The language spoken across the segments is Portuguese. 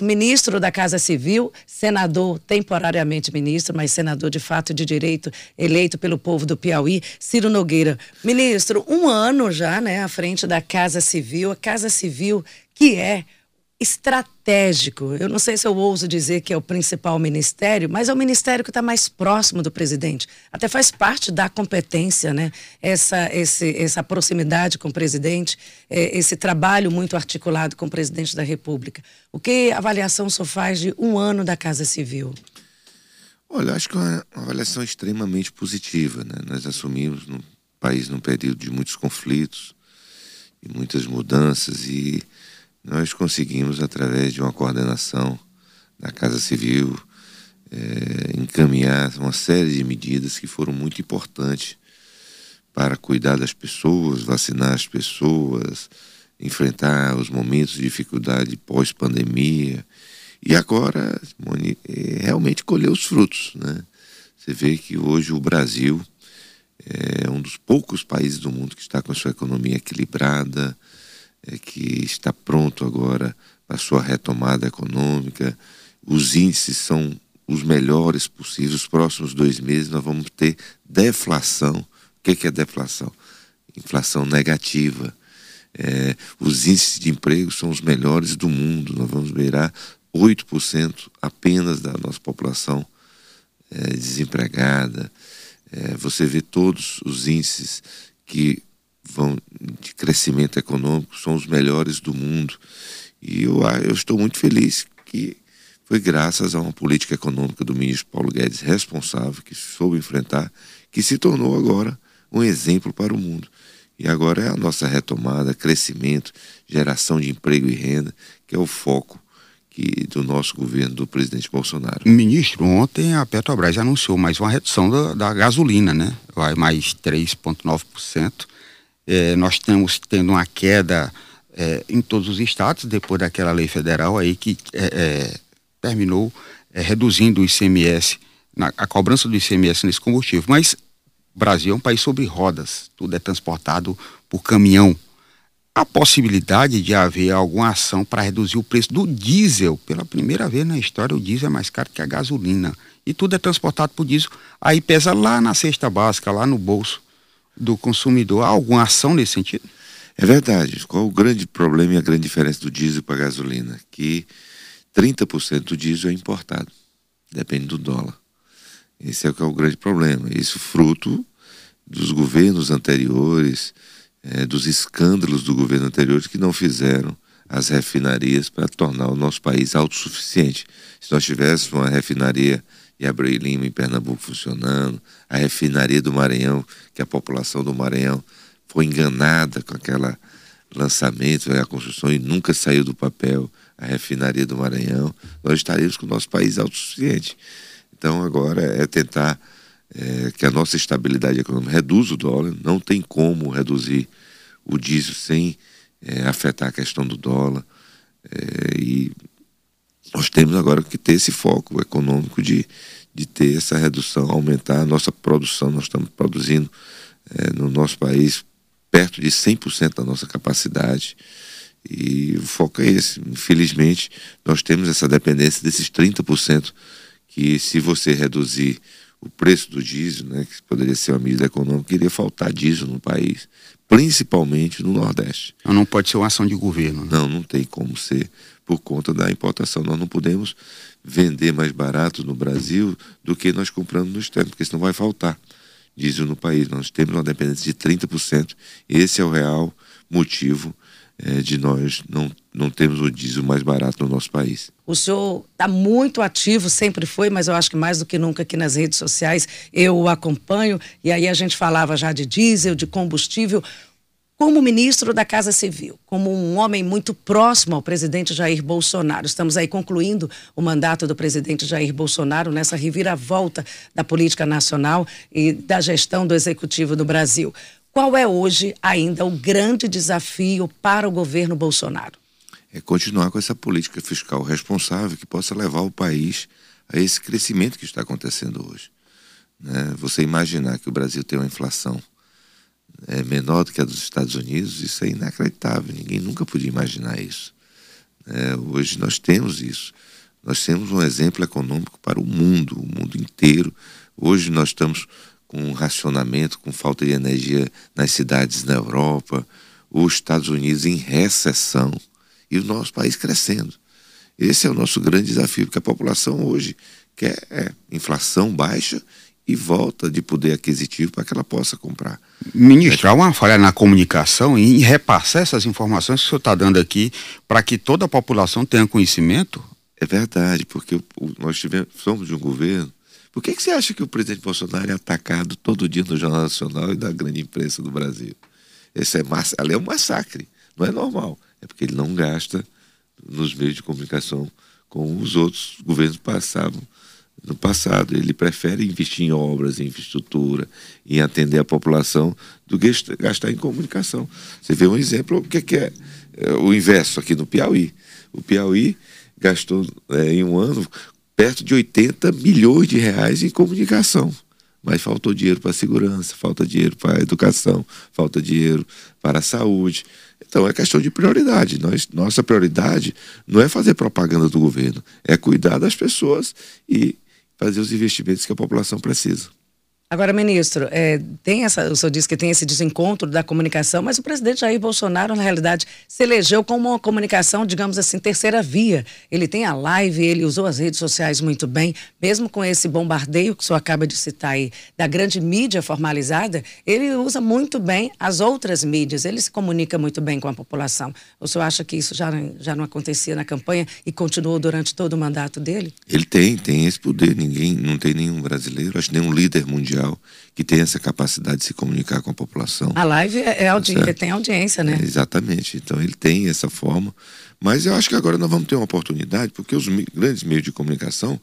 ministro da Casa Civil, senador temporariamente ministro, mas senador de fato de direito, eleito pelo povo do Piauí, Ciro Nogueira. Ministro, um ano já, né, à frente da Casa Civil, a Casa Civil que é estratégico. Eu não sei se eu ouso dizer que é o principal ministério, mas é o ministério que está mais próximo do presidente. Até faz parte da competência, né? Essa, esse, essa proximidade com o presidente, é, esse trabalho muito articulado com o presidente da República. O que avaliação o senhor faz de um ano da Casa Civil? Olha, acho que é uma avaliação extremamente positiva. Né? Nós assumimos um país num período de muitos conflitos e muitas mudanças e nós conseguimos, através de uma coordenação da Casa Civil, é, encaminhar uma série de medidas que foram muito importantes para cuidar das pessoas, vacinar as pessoas, enfrentar os momentos de dificuldade pós-pandemia. E agora, é, realmente colher os frutos. Né? Você vê que hoje o Brasil é um dos poucos países do mundo que está com a sua economia equilibrada, é, que está pronto agora para a sua retomada econômica. Os índices são os melhores possíveis. Os próximos dois meses nós vamos ter deflação. O que é deflação? Inflação negativa. É, os índices de emprego são os melhores do mundo. Nós vamos beirar 8% apenas da nossa população é, desempregada. É, você vê todos os índices que vão de crescimento econômico são os melhores do mundo. E eu, eu estou muito feliz que foi graças a uma política econômica do ministro Paulo Guedes responsável, que soube enfrentar, que se tornou agora um exemplo para o mundo. E agora é a nossa retomada, crescimento, geração de emprego e renda, que é o foco que, do nosso governo, do presidente Bolsonaro. Ministro, ontem a Petrobras anunciou mais uma redução da, da gasolina, né? Vai mais 3,9% é, nós estamos tendo uma queda é, em todos os estados, depois daquela lei federal aí que é, é terminou é, reduzindo o ICMS, na, a cobrança do ICMS nesse combustível. Mas Brasil é um país sobre rodas, tudo é transportado por caminhão. A possibilidade de haver alguma ação para reduzir o preço do diesel, pela primeira vez na história, o diesel é mais caro que a gasolina. E tudo é transportado por diesel. Aí pesa lá na cesta básica, lá no bolso do consumidor. Há alguma ação nesse sentido? É verdade. Qual o grande problema e a grande diferença do diesel para a gasolina? Que 30% do diesel é importado. Depende do dólar. Esse é o que é o grande problema. Isso fruto dos governos anteriores, é, dos escândalos do governo anterior que não fizeram as refinarias para tornar o nosso país autossuficiente. Se nós tivéssemos uma refinaria e Abreu Lima em Pernambuco funcionando, a refinaria do Maranhão, que a população do Maranhão foi enganada com aquela lançamento, a construção e nunca saiu do papel, a refinaria do Maranhão, nós estaríamos com o nosso país autossuficiente. Então agora é tentar é, que a nossa estabilidade econômica reduza o dólar, não tem como reduzir o diesel sem é, afetar a questão do dólar. É, e nós temos agora que ter esse foco econômico de, de ter essa redução, aumentar a nossa produção. Nós estamos produzindo é, no nosso país perto de 100% da nossa capacidade. E o foco é esse. Infelizmente, nós temos essa dependência desses 30%, que se você reduzir o preço do diesel, né, que poderia ser uma medida econômica, iria faltar diesel no país, principalmente no Nordeste. Não pode ser uma ação de governo. Né? Não, não tem como ser por conta da importação. Nós não podemos vender mais barato no Brasil do que nós compramos no externo, porque senão vai faltar diesel no país. Nós temos uma dependência de 30%. Esse é o real motivo é, de nós não, não termos o diesel mais barato no nosso país. O senhor está muito ativo, sempre foi, mas eu acho que mais do que nunca aqui nas redes sociais eu o acompanho. E aí a gente falava já de diesel, de combustível como ministro da Casa Civil, como um homem muito próximo ao presidente Jair Bolsonaro. Estamos aí concluindo o mandato do presidente Jair Bolsonaro nessa reviravolta da política nacional e da gestão do executivo do Brasil. Qual é hoje ainda o grande desafio para o governo Bolsonaro? É continuar com essa política fiscal responsável que possa levar o país a esse crescimento que está acontecendo hoje. Né? Você imaginar que o Brasil tem uma inflação é menor do que a dos Estados Unidos, isso é inacreditável. Ninguém nunca podia imaginar isso. É, hoje nós temos isso. Nós temos um exemplo econômico para o mundo, o mundo inteiro. Hoje nós estamos com racionamento, com falta de energia nas cidades na Europa, os Estados Unidos em recessão e o nosso país crescendo. Esse é o nosso grande desafio, porque a população hoje quer é, inflação baixa e volta de poder aquisitivo para que ela possa comprar. Ministro, há uma falha na comunicação em repassar essas informações que o senhor está dando aqui para que toda a população tenha conhecimento? É verdade, porque nós tivemos, somos de um governo. Por que, que você acha que o presidente Bolsonaro é atacado todo dia no Jornal Nacional e da grande imprensa do Brasil? Esse é, ali é um massacre, não é normal. É porque ele não gasta nos meios de comunicação como os outros governos passavam no passado. Ele prefere investir em obras, em infraestrutura, em atender a população, do que gastar em comunicação. Você vê um exemplo, o que, é, é, o inverso aqui no Piauí. O Piauí gastou é, em um ano perto de 80 milhões de reais em comunicação. Mas faltou dinheiro para segurança, falta dinheiro para educação, falta dinheiro para a saúde. Então é questão de prioridade. Nós, nossa prioridade não é fazer propaganda do governo, é cuidar das pessoas e fazer os investimentos que a população precisa. Agora, ministro, é, tem essa, o senhor disse que tem esse desencontro da comunicação, mas o presidente Jair Bolsonaro, na realidade, se elegeu como uma comunicação, digamos assim, terceira via. Ele tem a live, ele usou as redes sociais muito bem, mesmo com esse bombardeio que o senhor acaba de citar aí, da grande mídia formalizada, ele usa muito bem as outras mídias, ele se comunica muito bem com a população. O senhor acha que isso já, já não acontecia na campanha e continuou durante todo o mandato dele? Ele tem, tem esse poder. Ninguém, não tem nenhum brasileiro, acho que nenhum líder mundial mundial que tem essa capacidade de se comunicar com a população. A live é, é audi tá tem audiência, né? É, exatamente. Então ele tem essa forma. Mas eu acho que agora nós vamos ter uma oportunidade, porque os grandes meios de comunicação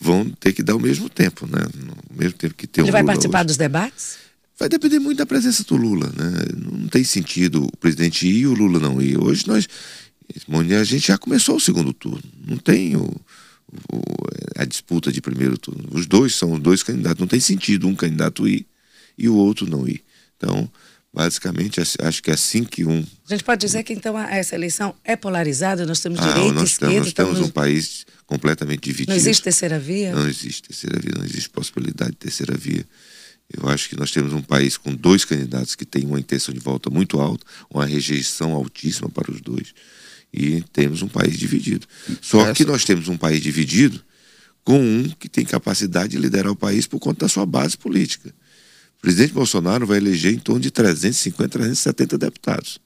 vão ter que dar o mesmo tempo, né? O mesmo tempo que tem Ele um vai Lula participar hoje. dos debates? Vai depender muito da presença do Lula, né? Não tem sentido o presidente ir e o Lula não ir. Hoje nós a gente já começou o segundo turno. Não tem o, a disputa de primeiro turno. Os dois são os dois candidatos. Não tem sentido um candidato ir e o outro não ir. Então, basicamente, acho que é assim que um. A gente pode dizer que então essa eleição é polarizada, nós temos ah, direita nós esquerda. Nós temos um país completamente dividido. Não existe terceira via? Não existe terceira via, não existe possibilidade de terceira via. Eu acho que nós temos um país com dois candidatos que têm uma intenção de volta muito alta, uma rejeição altíssima para os dois e temos um país dividido. Só Essa... que nós temos um país dividido com um que tem capacidade de liderar o país por conta da sua base política. O presidente Bolsonaro vai eleger em torno de 350, 370 deputados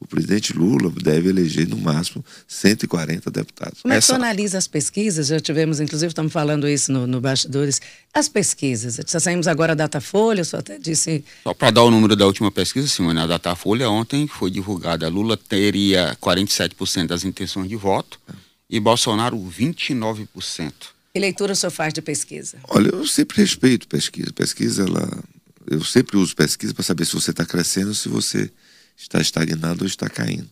o presidente Lula deve eleger no máximo 140 deputados. Como é que você analisa as pesquisas? Já tivemos, inclusive, estamos falando isso no, no Bastidores. As pesquisas, já saímos agora da Datafolha, só até disse... Só para dar o número da última pesquisa, Simone, a Datafolha ontem foi divulgada, Lula teria 47% das intenções de voto e Bolsonaro 29%. Que leitura o senhor faz de pesquisa? Olha, eu sempre respeito pesquisa. Pesquisa, ela... Eu sempre uso pesquisa para saber se você está crescendo ou se você está estagnado ou está caindo.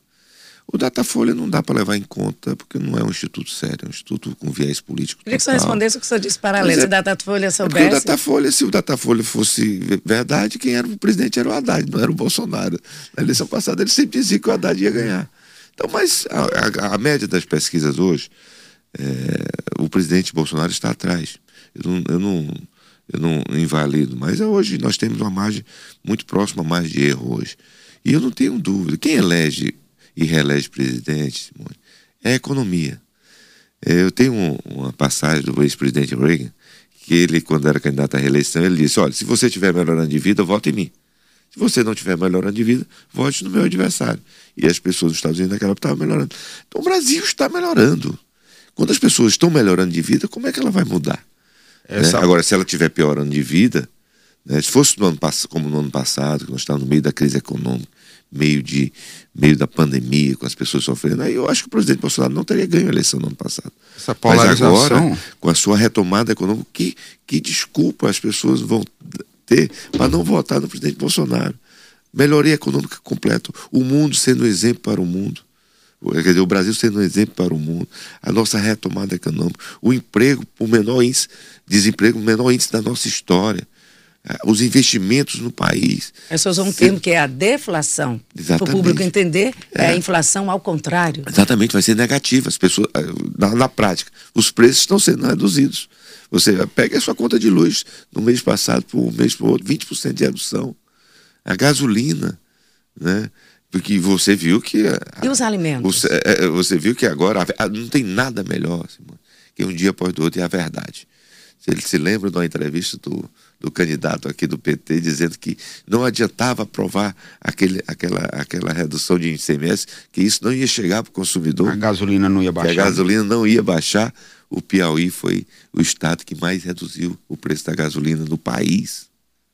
O Datafolha não dá para levar em conta, porque não é um instituto sério, é um instituto com viés político. Queria que você respondesse o que você disse para a se o Datafolha soubesse. É o Datafolha, se o Datafolha fosse verdade, quem era o presidente era o Haddad, não era o Bolsonaro. Na eleição passada ele sempre dizia que o Haddad ia ganhar. Então, mas a, a, a média das pesquisas hoje, é, o presidente Bolsonaro está atrás. Eu não, eu não, eu não invalido, mas hoje nós temos uma margem muito próxima a mais de erro hoje. E eu não tenho dúvida. Quem elege e reelege presidente, Simone, é a economia. É, eu tenho uma passagem do ex-presidente Reagan, que ele, quando era candidato à reeleição, ele disse: olha, se você estiver melhorando de vida, vote em mim. Se você não estiver melhorando de vida, vote no meu adversário. E as pessoas dos Estados Unidos naquela época estavam melhorando. Então o Brasil está melhorando. Quando as pessoas estão melhorando de vida, como é que ela vai mudar? Né? Agora, se ela estiver piorando de vida, né? Se fosse no ano, como no ano passado, que nós estávamos no meio da crise econômica, meio, de, meio da pandemia, com as pessoas sofrendo, aí eu acho que o presidente Bolsonaro não teria ganho a eleição no ano passado. Essa polarização... Mas agora, com a sua retomada econômica, que, que desculpa as pessoas vão ter para não votar no presidente Bolsonaro? Melhoria econômica completa, o mundo sendo um exemplo para o mundo. Quer dizer, o Brasil sendo um exemplo para o mundo, a nossa retomada econômica, o emprego, o menor índice, desemprego, o menor índice da nossa história os investimentos no país. Pessoas usam um termo que é a deflação. Para o público entender, é. é. a inflação ao contrário. Exatamente, vai ser negativa. As pessoas, eh, na, na prática, os preços estão sendo reduzidos. Você pega a sua conta de luz no mês passado para o mês para o outro, 20% de redução. A gasolina, né? Porque você viu que. E os alimentos? Você, é, é, você viu que agora não tem nada melhor, Simone, que um dia após do outro é a verdade. Ele se lembra de uma entrevista do, do candidato aqui do PT dizendo que não adiantava aprovar aquele, aquela, aquela redução de ICMS, que isso não ia chegar para o consumidor. A gasolina não ia baixar. a gasolina não ia baixar. O Piauí foi o estado que mais reduziu o preço da gasolina no país.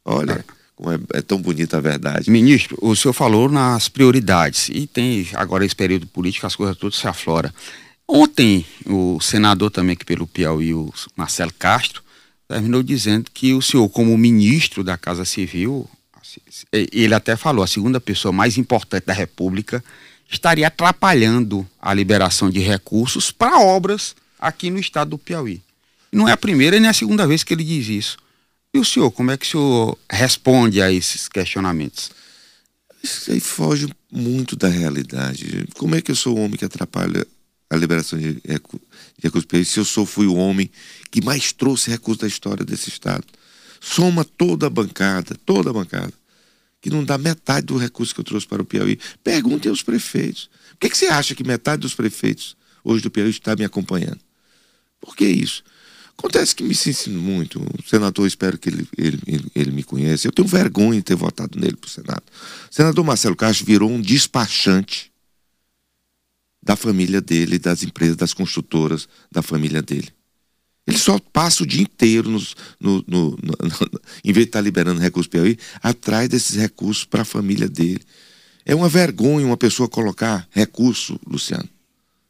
Olha. Ah. Como é, é, tão bonita a verdade. Ministro, o senhor falou nas prioridades e tem agora esse período político, as coisas todas se afloram. Ontem, o senador também que pelo Piauí, o Marcelo Castro, terminou dizendo que o senhor, como ministro da Casa Civil, ele até falou, a segunda pessoa mais importante da República, estaria atrapalhando a liberação de recursos para obras aqui no estado do Piauí. Não é a primeira nem a segunda vez que ele diz isso. E o senhor, como é que o senhor responde a esses questionamentos? Isso aí foge muito da realidade. Como é que eu sou o homem que atrapalha a liberação de, recursos se eu sou, fui o homem que mais trouxe recursos da história desse Estado? Soma toda a bancada, toda a bancada, que não dá metade do recurso que eu trouxe para o Piauí. Perguntem aos prefeitos. Por que, que você acha que metade dos prefeitos hoje do Piauí está me acompanhando? Por que isso? Acontece que me ensino muito. O senador, espero que ele, ele, ele, ele me conheça. Eu tenho vergonha de ter votado nele para o Senado. O senador Marcelo Castro virou um despachante da família dele, das empresas, das construtoras da família dele. Ele só passa o dia inteiro, nos, no, no, no, em vez de estar liberando recursos Piauí, atrás desses recursos para a família dele. É uma vergonha uma pessoa colocar recurso, Luciano.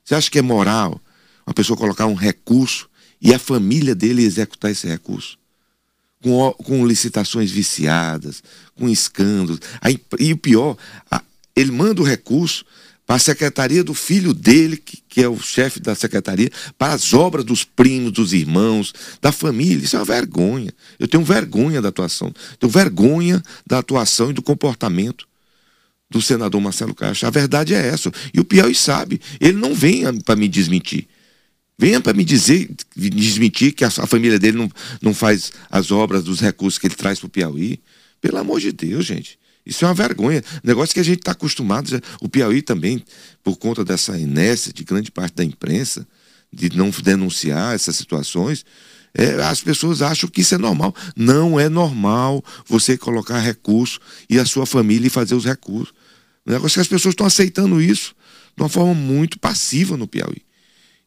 Você acha que é moral uma pessoa colocar um recurso e a família dele executar esse recurso. Com, com licitações viciadas, com escândalos. e o pior, ele manda o recurso para a secretaria do filho dele, que, que é o chefe da secretaria, para as obras dos primos, dos irmãos, da família. Isso é uma vergonha. Eu tenho vergonha da atuação. Tenho vergonha da atuação e do comportamento do senador Marcelo Castro. A verdade é essa. E o Piauí sabe. Ele não vem para me desmentir. Venha para me dizer, desmentir que a, a, família dele não, não faz as obras dos recursos que ele traz para o Piauí. Pelo amor de Deus, gente. Isso é uma vergonha. Negócio que a gente está acostumado. Já, o Piauí também, por conta dessa inércia de grande parte da imprensa, de não denunciar essas situações, é, as pessoas acham que isso é normal. Não é normal você colocar recurso e a sua família fazer os recursos. O negócio é que as pessoas estão aceitando isso de uma forma muito passiva no Piauí.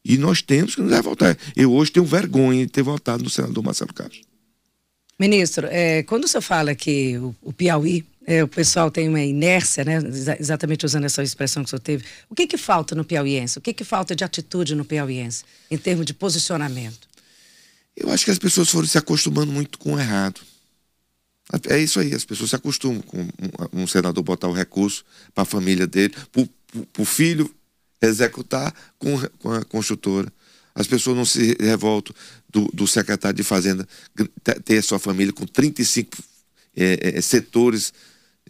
E nós temos que nos revoltar. Eu hoje tenho vergonha de ter votado no senador Marcelo Castro. Ministro, é, quando senhor fala que o, o Piauí, é, o pessoal tem uma inércia, né, exatamente usando essa expressão que o senhor teve, o que, que falta no piauiense? O que, que falta de atitude no piauiense, em termos de posicionamento? Eu acho que as pessoas foram se acostumando muito com o errado. É isso aí, as pessoas se acostumam com um, senador botar o recurso para a família dele, para o filho executar com, com a construtora. As pessoas não se revoltam do, do secretário de Fazenda ter sua família com 35 é, é, setores,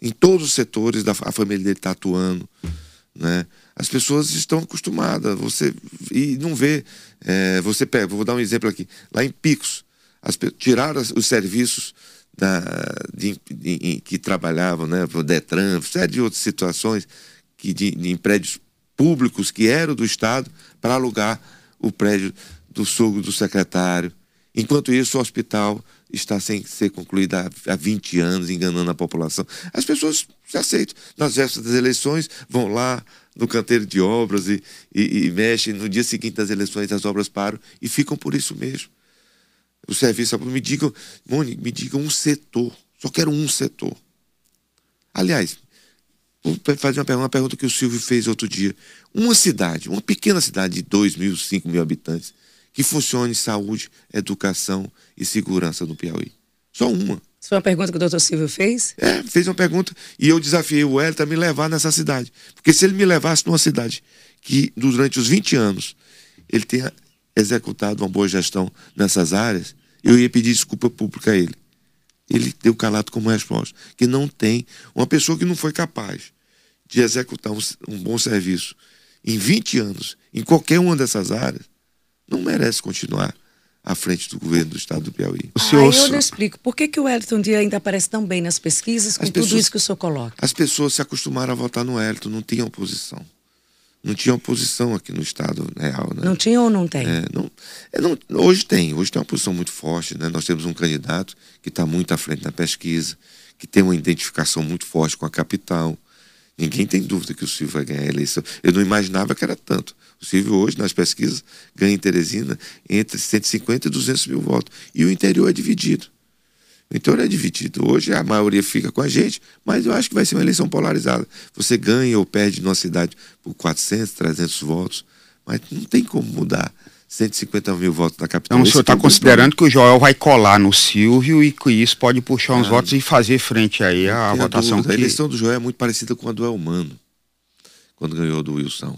em todos os setores da a família dele está atuando. Né? As pessoas estão acostumadas, você e não vê. É, você pega, vou dar um exemplo aqui. Lá em Picos, as, tiraram os serviços da, de, de, de, que trabalhavam, né, o Detran, série de outras situações que de, em prédios públicos que eram do Estado para alugar o prédio do sogro do secretário. Enquanto isso, o hospital está sem ser concluído há, há 20 anos, enganando a população. As pessoas se aceitam. Nas vésperas das eleições, vão lá no canteiro de obras e, e, e mexem. No dia seguinte das eleições, as obras param e ficam por isso mesmo. O serviço, me digam, Mônica, me digam um setor. Só quero um setor. Aliás, Vou fazer uma pergunta, uma pergunta que o Silvio fez outro dia. Uma cidade, uma pequena cidade de 2 mil, 5 mil habitantes, que funcione saúde, educação e segurança no Piauí. Só uma. Isso foi uma pergunta que o doutor Silvio fez? É, fez uma pergunta e eu desafiei o Hélio a me levar nessa cidade. Porque se ele me levasse numa cidade que durante os 20 anos ele tenha executado uma boa gestão nessas áreas, eu ia pedir desculpa pública a ele. ele deu calado como resposta. Que não tem uma pessoa que não foi capaz de executar um, um bom serviço em 20 anos, em qualquer uma dessas áreas, não merece continuar à frente do governo do estado do Piauí. O senhor... Aí eu lhe explico. Por que, que o Elton Dia ainda aparece tão bem nas pesquisas com pessoas, tudo isso que o senhor coloca? As pessoas se acostumaram a votar no Elton, não tinha oposição. Não tinha oposição aqui no estado real. Né? Não tinha ou não tem? É, não, é, não, hoje tem. Hoje tem uma posição muito forte. Né? Nós temos um candidato que está muito à frente na pesquisa, que tem uma identificação muito forte com a capital. Ninguém tem dúvida que o Silvio vai ganhar a eleição. Eu não imaginava que era tanto. O Silvio hoje, nas pesquisas, ganha em Teresina entre 150 e 200 mil votos. E o interior é dividido. O interior é dividido. Hoje a maioria fica com a gente, mas eu acho que vai ser uma eleição polarizada. Você ganha ou perde numa cidade por 400, 300 votos, mas não tem como mudar 150 mil votos da capital. Então, o senhor está considerando que o Joel vai colar no Silvio e que isso pode puxar uns ah, votos e fazer frente aí à votação. Que... A eleição do Joel é muito parecida com a do Elmano, quando ganhou do Wilson.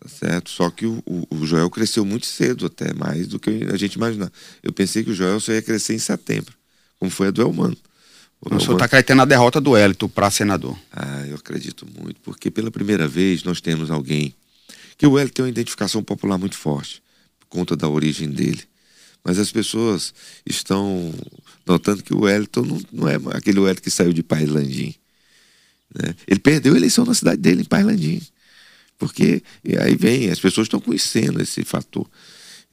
Tá certo? Só que o, o, o, Joel cresceu muito cedo, até mais do que a gente imaginava. Eu pensei que o Joel só ia crescer em setembro, como foi a do Elmano. O, o senhor está acreditando na derrota do Hélito para senador? Ah, eu acredito muito, porque pela primeira vez nós temos alguém que o Hélito tem uma identificação popular muito forte conta da origem dele. Mas as pessoas estão notando que o Wellington não, não é aquele Wellington que saiu de Pailandim. Né? Ele perdeu a eleição na cidade dele, em Pailandim. Porque aí vem, as pessoas estão conhecendo esse fator.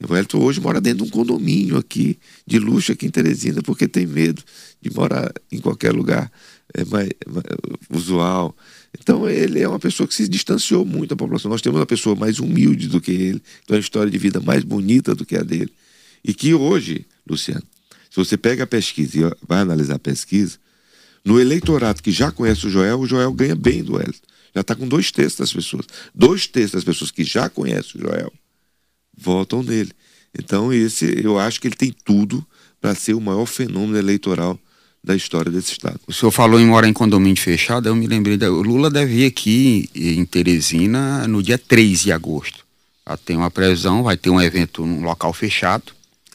O hoje mora dentro de um condomínio aqui, de luxo aqui em Teresina, porque tem medo de morar em qualquer lugar é, mais, mais usual. Então ele é uma pessoa que se distanciou muito da população. Nós temos uma pessoa mais humilde do que ele, tem uma história de vida mais bonita do que a dele. E que hoje, Luciano, se você pega a pesquisa e vai analisar a pesquisa, no eleitorado que já conhece o Joel, o Joel ganha bem do Hélio. Já está com dois terços das pessoas. Dois terços das pessoas que já conhecem o Joel votam nele. Então, esse eu acho que ele tem tudo para ser o maior fenômeno eleitoral da história desse estado. O senhor falou em morar em condomínio fechado, eu me lembrei, da, o Lula deve ir aqui em Teresina no dia 3 de agosto. Já tem uma previsão, vai ter um evento num local fechado.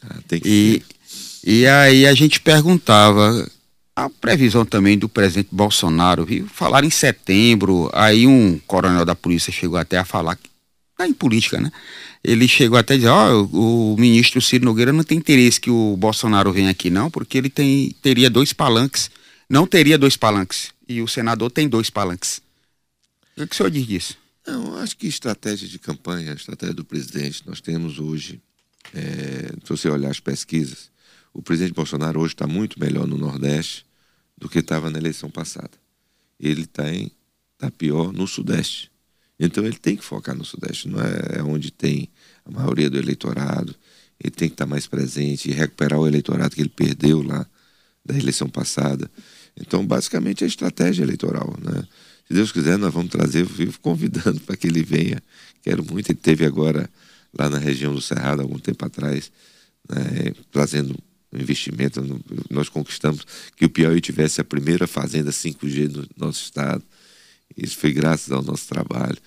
Ah, e, e aí a gente perguntava a previsão também do presidente Bolsonaro, viu? Falar em setembro, aí um coronel da polícia chegou até a falar, tá em política, né? Ele chegou até a dizer, ó, oh, o ministro Ciro Nogueira não tem interesse que o Bolsonaro venha aqui não, porque ele tem, teria dois palanques, não teria dois palanques, e o senador tem dois palanques. O que o senhor diz disso? Não, acho que estratégia de campanha, estratégia do presidente, nós temos hoje, é, se você olhar as pesquisas, o presidente Bolsonaro hoje está muito melhor no Nordeste do que estava na eleição passada. Ele está tá pior no Sudeste. Então ele tem que focar no Sudeste, não é, é onde tem a maioria do eleitorado. Ele tem que estar mais presente e recuperar o eleitorado que ele perdeu lá da eleição passada. Então, basicamente, é estratégia eleitoral. Né? Se Deus quiser, nós vamos trazer, vivo convidando para que ele venha. Quero muito. Ele teve agora lá na região do Cerrado, algum tempo atrás, né, trazendo investimento. Nós conquistamos que o Piauí tivesse a primeira fazenda 5G no nosso estado. Isso foi graças ao nosso trabalho.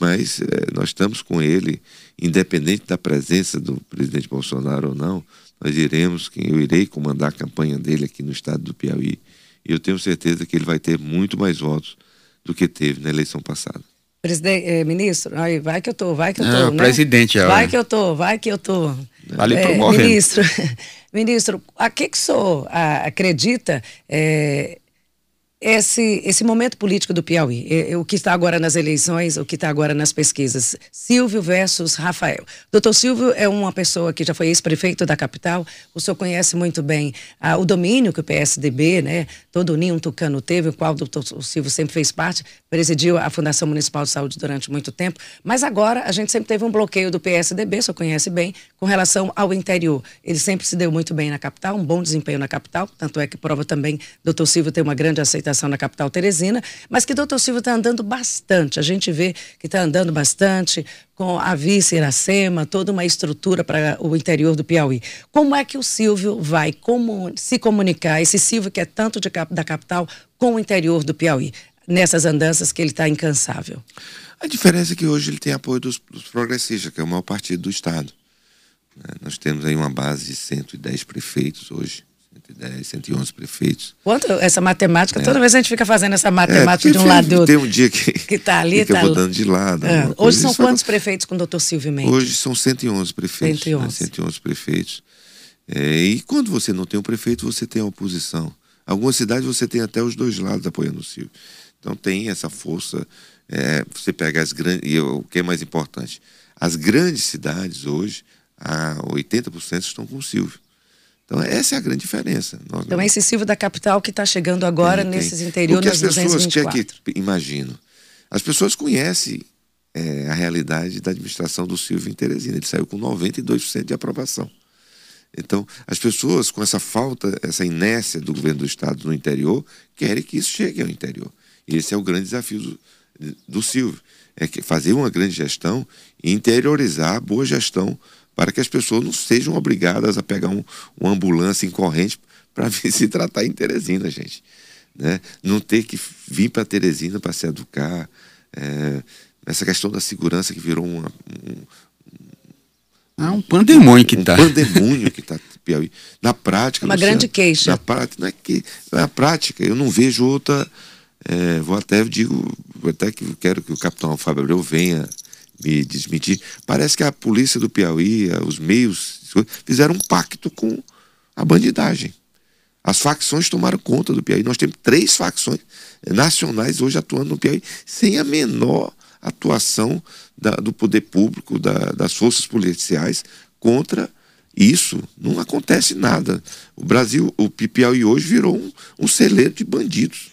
Mas é, nós estamos com ele, independente da presença do presidente Bolsonaro ou não, nós iremos, eu irei comandar a campanha dele aqui no estado do Piauí. E eu tenho certeza que ele vai ter muito mais votos do que teve na eleição passada. Presidente, eh, ministro, aí, vai que eu tô, vai que eu tô. É, né? presidente, é, Vai que eu tô, vai que eu tô. Vale é, ministro, ministro, a que que o senhor a, acredita é, esse, esse momento político do Piauí, o que está agora nas eleições, o que está agora nas pesquisas. Silvio versus Rafael. Doutor Silvio é uma pessoa que já foi ex-prefeito da capital, o senhor conhece muito bem ah, o domínio que o PSDB, né, todo o Ninho Tucano teve, o qual o doutor Silvio sempre fez parte, presidiu a Fundação Municipal de Saúde durante muito tempo, mas agora a gente sempre teve um bloqueio do PSDB, o senhor conhece bem, com relação ao interior. Ele sempre se deu muito bem na capital, um bom desempenho na capital, tanto é que prova também, doutor Silvio tem uma grande aceitação na capital teresina, mas que doutor Silvio está andando bastante. A gente vê que está andando bastante com a vice Iracema, toda uma estrutura para o interior do Piauí. Como é que o Silvio vai como, se comunicar, esse Silvio que é tanto de, da capital, com o interior do Piauí, nessas andanças que ele está incansável? A diferença é que hoje ele tem apoio dos, dos progressistas, que é o maior partido do Estado. Né? Nós temos aí uma base de 110 prefeitos hoje, 110, 111 prefeitos. Quanto essa matemática, é. toda vez a gente fica fazendo essa matemática é, de um lado do outro. Tem um dia que que tá ali, fica tá mudando de lado. É. Hoje são quantos prefeitos com o doutor Silvio Mendes? Hoje são 111 prefeitos. 111, né? 111 prefeitos. É, e quando você não tem um prefeito, você tem a oposição. Algumas cidades você tem até os dois lados apoiando o Silvio. Então tem essa força. É, você pega as grandes. E o que é mais importante? As grandes cidades hoje, a 80% estão com o Silvio. Então, essa é a grande diferença. Nós, então, é esse Silvio da capital que está chegando agora tem, nesses interiores Porque as pessoas que, imagino, as pessoas conhecem é, a realidade da administração do Silvio em Teresina. Ele saiu com 92% de aprovação. Então, as pessoas com essa falta, essa inércia do governo do Estado no interior, querem que isso chegue ao interior. E esse é o grande desafio do, do Silvio. É que fazer uma grande gestão e interiorizar a boa gestão para que as pessoas não sejam obrigadas a pegar um, uma ambulância em corrente para vir se tratar em Teresina, gente. Né? Não ter que vir para Teresina para se educar. É, essa questão da segurança que virou uma, um, é um pandemônio que está. Um pandemônio que está Piauí. Na prática. Uma Luciano, grande queixa. Na prática, não é que. Na prática, eu não vejo outra. É, vou até digo, até que quero que o capitão Fábio Abreu venha me desmentir. Parece que a polícia do Piauí, os meios, fizeram um pacto com a bandidagem. As facções tomaram conta do Piauí. Nós temos três facções nacionais hoje atuando no Piauí sem a menor atuação da, do poder público, da, das forças policiais contra isso. Não acontece nada. O Brasil, o Piauí hoje virou um, um celeiro de bandidos.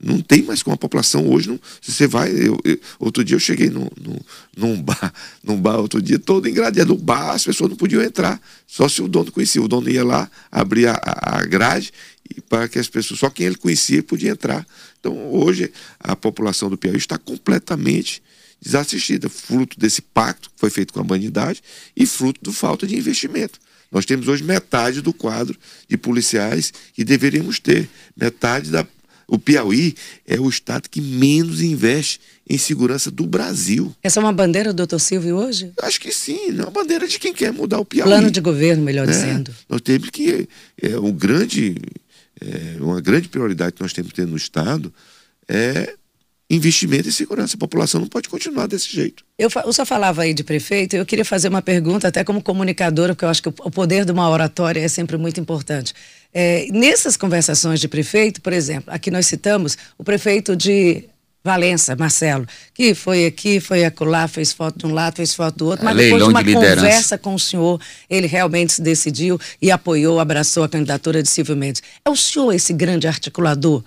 Não tem mais como a população hoje. Não, se você vai. Eu, eu, outro dia eu cheguei no, no, num, bar, num bar, outro dia, todo engradeado. No bar, as pessoas não podiam entrar. Só se o dono conhecia. O dono ia lá, abria a, a grade e para que as pessoas. Só quem ele conhecia podia entrar. Então, hoje, a população do Piauí está completamente desassistida, fruto desse pacto que foi feito com a bandidagem e fruto da falta de investimento. Nós temos hoje metade do quadro de policiais que deveríamos ter. Metade da. O Piauí é o estado que menos investe em segurança do Brasil. Essa é uma bandeira do doutor Silvio hoje? Acho que sim, é uma bandeira de quem quer mudar o Piauí. Plano de governo, melhor é, dizendo. Nós temos que. É, um grande, é, uma grande prioridade que nós temos que ter no Estado é investimento em segurança. A população não pode continuar desse jeito. Eu, o senhor falava aí de prefeito, eu queria fazer uma pergunta, até como comunicadora, porque eu acho que o poder de uma oratória é sempre muito importante. É, nessas conversações de prefeito, por exemplo, aqui nós citamos o prefeito de Valença, Marcelo, que foi aqui, foi acolá, fez foto de um lado, fez foto do outro, mas depois de uma de conversa com o senhor, ele realmente se decidiu e apoiou, abraçou a candidatura de Silvio Mendes. É o senhor esse grande articulador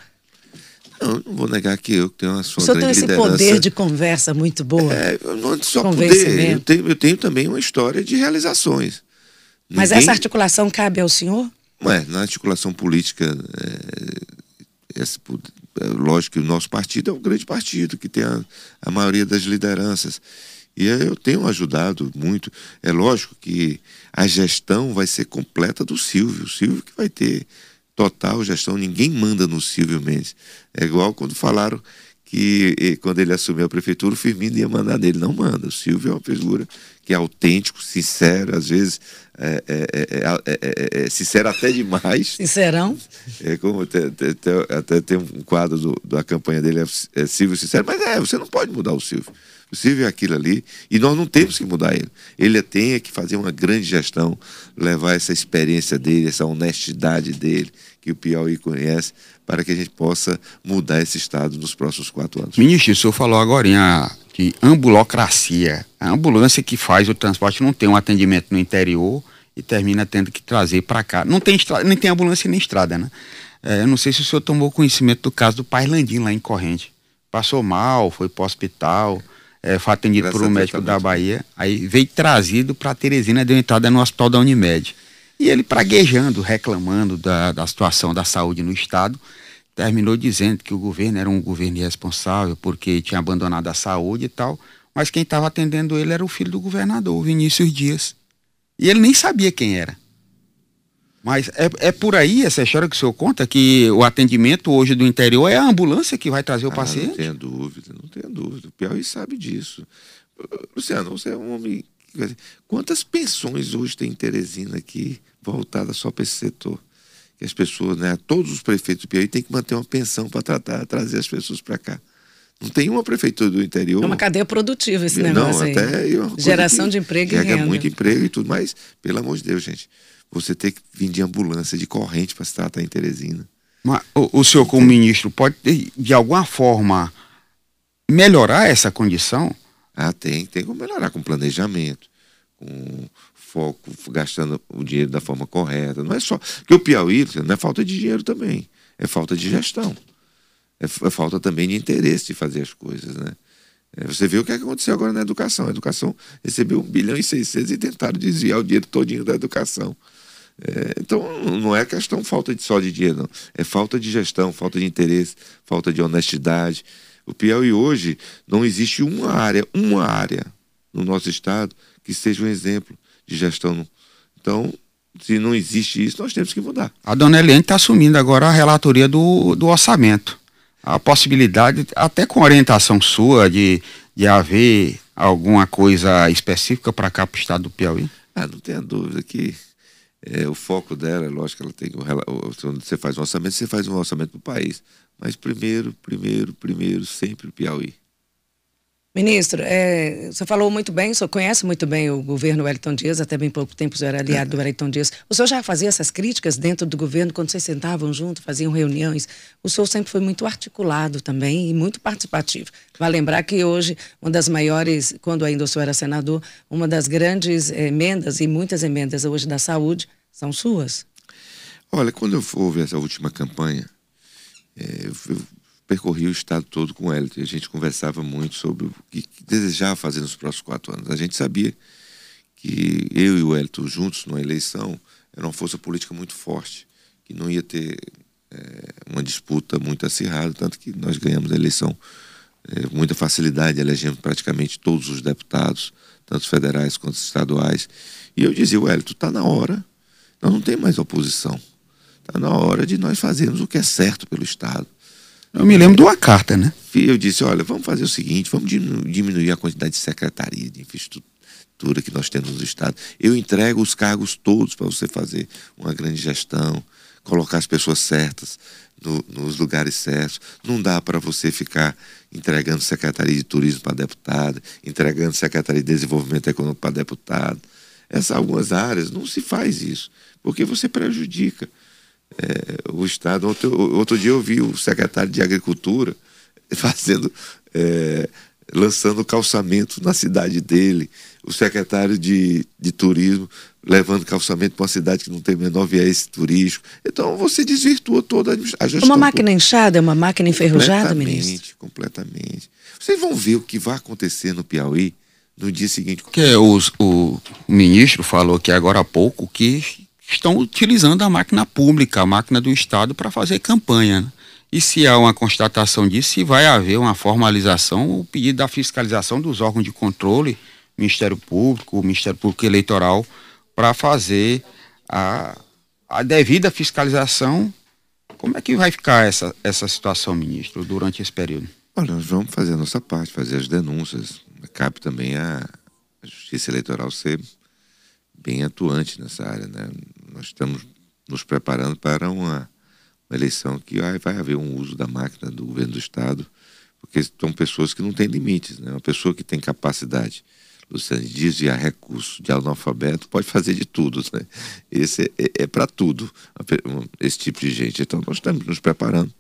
não, não vou negar que eu tenho uma sua O senhor tem esse liderança. poder de conversa muito boa. É, não só poder, eu tenho, eu tenho também uma história de realizações. Mas Ninguém... essa articulação cabe ao senhor? Ué, na articulação política, é, esse, é, lógico que o nosso partido é um grande partido, que tem a, a maioria das lideranças. E eu tenho ajudado muito. É lógico que a gestão vai ser completa do Silvio. O Silvio que vai ter total gestão, ninguém manda no Silvio Mendes. É igual quando falaram que quando ele assumiu a prefeitura, o Firmino ia mandar nele. Não manda. O Silvio é uma figura que é autêntico, sincero, às vezes é, é, é, é sincero até demais. Sincerão. É como até, até, até tem um quadro do, da campanha dele, é, Silvio Sincero, mas é, você não pode mudar o Silvio. Silvio é aquilo ali e nós não temos que mudar ele. Ele tem que fazer uma grande gestão, levar essa experiência dele, essa honestidade dele, que o Piauí conhece, para que a gente possa mudar esse Estado nos próximos quatro anos. Ministro, o senhor falou agora de ambulocracia. A ambulância que faz o transporte não tem um atendimento no interior e termina tendo que trazer para cá. Não tem nem tem ambulância nem estrada, né? É, eu não sei se o senhor tomou conhecimento do caso do Pai Landim lá em Corrente. Passou mal, foi para o hospital, é, foi atendido Graças por um médico da Bahia, aí veio trazido para Teresina, deu entrada no hospital da Unimed. E ele praguejando, reclamando da, da situação da saúde no estado, terminou dizendo que o governo era um governo irresponsável porque tinha abandonado a saúde e tal, mas quem estava atendendo ele era o filho do governador, Vinícius Dias. E ele nem sabia quem era. Mas é, é por aí essa história que o senhor conta, que o atendimento hoje do interior é a ambulância que vai trazer o ah, paciente? Não tenho dúvida, não tenho dúvida. O Piauí sabe disso. Luciano, você é um homem. Quantas pensões hoje tem em Teresina aqui? voltada só para esse setor. que as pessoas, né, todos os prefeitos do Piauí têm que manter uma pensão para tratar, trazer as pessoas para cá. Não tem uma prefeitura do interior. É uma cadeia produtiva esse negócio não, aí. Até é Geração de emprego e renda. muito emprego e tudo, mas, pelo amor de Deus, gente, você tem que vir de ambulância, de corrente para se tratar em Teresina. Mas o, o senhor, como ministro, pode, de alguma forma, melhorar essa condição? Ah, tem, tem como melhorar com planejamento, com foco, gastando o dinheiro da forma correta. Não é só. Porque o Piauí não é falta de dinheiro também, é falta de gestão. É, é falta também de interesse de fazer as coisas, né? É, você viu o que aconteceu agora na educação. A educação recebeu 1 bilhão e 600 e tentaram desviar o dinheiro todinho da educação. É, então, não é questão falta de, só de dinheiro, não. É falta de gestão, falta de interesse, falta de honestidade. O Piauí hoje não existe uma área, uma área no nosso estado que seja um exemplo de gestão. Então, se não existe isso, nós temos que mudar. A dona Eliane está assumindo agora a relatoria do, do orçamento. A possibilidade, até com orientação sua, de, de haver alguma coisa específica para cá, para o estado do Piauí? Ah, não tenha dúvida que é, o foco dela, lógico que ela tem quando você faz um orçamento, você faz um orçamento para o país. Mas primeiro, primeiro, primeiro, sempre o Piauí. Ministro, é, você falou muito bem, o senhor conhece muito bem o governo Wellington Dias, até bem pouco tempo o senhor era aliado do Wellington Dias. O senhor já fazia essas críticas dentro do governo, quando vocês sentavam junto, faziam reuniões? O senhor sempre foi muito articulado também e muito participativo. Vai lembrar que hoje, uma das maiores, quando ainda o senhor era senador, uma das grandes emendas e muitas emendas hoje da saúde são suas. Olha, quando houve essa última campanha, é, eu percorri o estado todo com o Hélio. A gente conversava muito sobre o que, desejava fazer nos próximos quatro anos. A gente sabia que eu e o Hélio juntos numa eleição era uma força política muito forte, que não ia ter é, uma disputa muito acirrada, tanto que nós ganhamos a eleição é, com muita facilidade, elegemos praticamente todos os deputados, tanto federais quanto estaduais. E eu dizia, Hélio, está na hora, nós não temos mais oposição. Está na hora de nós fazermos o que é certo pelo Estado. Eu me lembro de uma carta, né? Eu disse, olha, vamos fazer o seguinte, vamos diminuir a quantidade de secretaria, de infraestrutura que nós temos no Estado. Eu entrego os cargos todos para você fazer uma grande gestão, colocar as pessoas certas no, nos lugares certos. Não dá para você ficar entregando secretaria de turismo para deputado, entregando secretaria de desenvolvimento econômico para deputado. Essas algumas áreas não se faz isso, porque você prejudica é, o Estado. Outro, outro dia eu vi o secretário de Agricultura fazendo, é, lançando calçamento na cidade dele, o secretário de, de Turismo levando calçamento para uma cidade que não tem o menor viés turístico. Então você desvirtua toda a gestão. Uma máquina inchada, uma máquina enferrujada, ministro? Completamente. Vocês vão ver o que vai acontecer no Piauí no dia seguinte. Que os, o, o ministro falou que agora há pouco que estão utilizando a máquina pública, a máquina do Estado, para fazer campanha. Né? E se há uma constatação disso, se vai haver uma formalização, o pedido da fiscalização dos órgãos de controle, Ministério Público, Ministério Público Eleitoral, para fazer a, a devida fiscalização. Como é que vai ficar essa, essa situação, ministro, durante esse período? Olha, nós vamos fazer a nossa parte, fazer as denúncias. Cabe também a, a Justiça Eleitoral ser bem atuante nessa área. Né? Nós estamos nos preparando para uma, uma eleição que vai, vai haver um uso da máquina do governo do Estado, porque são pessoas que não têm limites. Né? Uma pessoa que tem capacidade, Luciano, de desviar recursos de analfabeto pode fazer de tudo. Né? Esse é, é, é para tudo, esse tipo de gente. Então nós estamos nos preparando.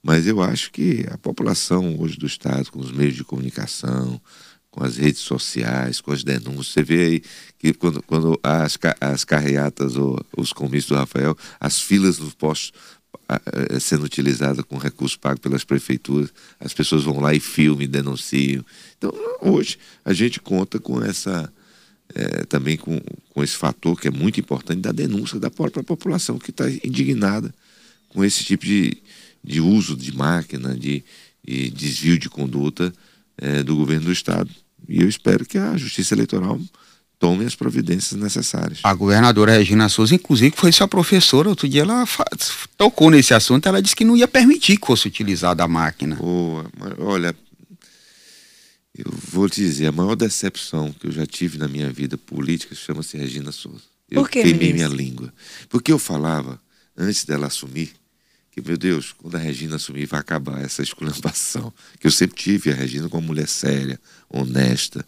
Mas eu acho que a população hoje do Estado, com os meios de comunicação, com as redes sociais, com as denúncias. Você vê aí que quando, quando as, as carreatas ou os comícios do Rafael, as filas nos postos sendo utilizadas com recursos pagos pelas prefeituras, as pessoas vão lá e filmam denunciam. Então, hoje, a gente conta com essa. É, também com, com esse fator que é muito importante da denúncia da própria população que está indignada com esse tipo de, de uso de máquina, de, de desvio de conduta é, do governo do Estado. E eu espero que a Justiça Eleitoral tome as providências necessárias. A governadora Regina Souza, inclusive, foi sua professora. Outro dia ela tocou nesse assunto. Ela disse que não ia permitir que fosse utilizada a máquina. Boa. Olha, eu vou te dizer, a maior decepção que eu já tive na minha vida política chama-se Regina Souza. Eu Por que, queimei minha língua. Porque eu falava, antes dela assumir, que, meu Deus, quando a Regina assumir, vai acabar essa esculhambação. Que eu sempre tive a Regina como mulher séria, honesta,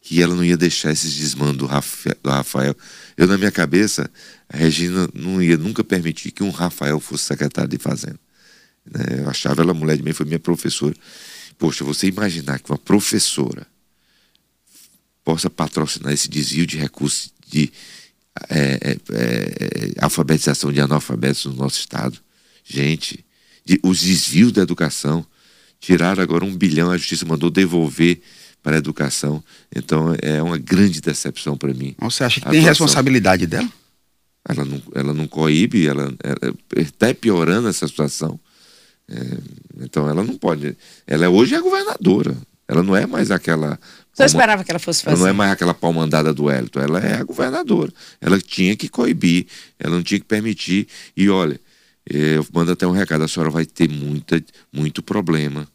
que ela não ia deixar esses desmandos do Rafael. Eu, na minha cabeça, a Regina não ia nunca permitir que um Rafael fosse secretário de Fazenda. Né? Eu achava ela mulher de mim, foi minha professora. Poxa, você imaginar que uma professora possa patrocinar esse desvio de recursos de é, é, é, alfabetização de analfabetos no nosso estado. Gente, de, os desvios da educação. Tiraram agora um bilhão, a justiça mandou devolver para a educação. Então é uma grande decepção para mim. Você acha que tem responsabilidade dela? Ela não, ela não coíbe, ela está piorando essa situação. É, então ela não pode. Ela hoje é governadora. Ela não é mais aquela. Você esperava que ela fosse fazer? Ela não é mais aquela palmandada do Hélito. Ela é a governadora. Ela tinha que coibir, ela não tinha que permitir. E olha, é, eu mando até um recado: a senhora vai ter muita, muito problema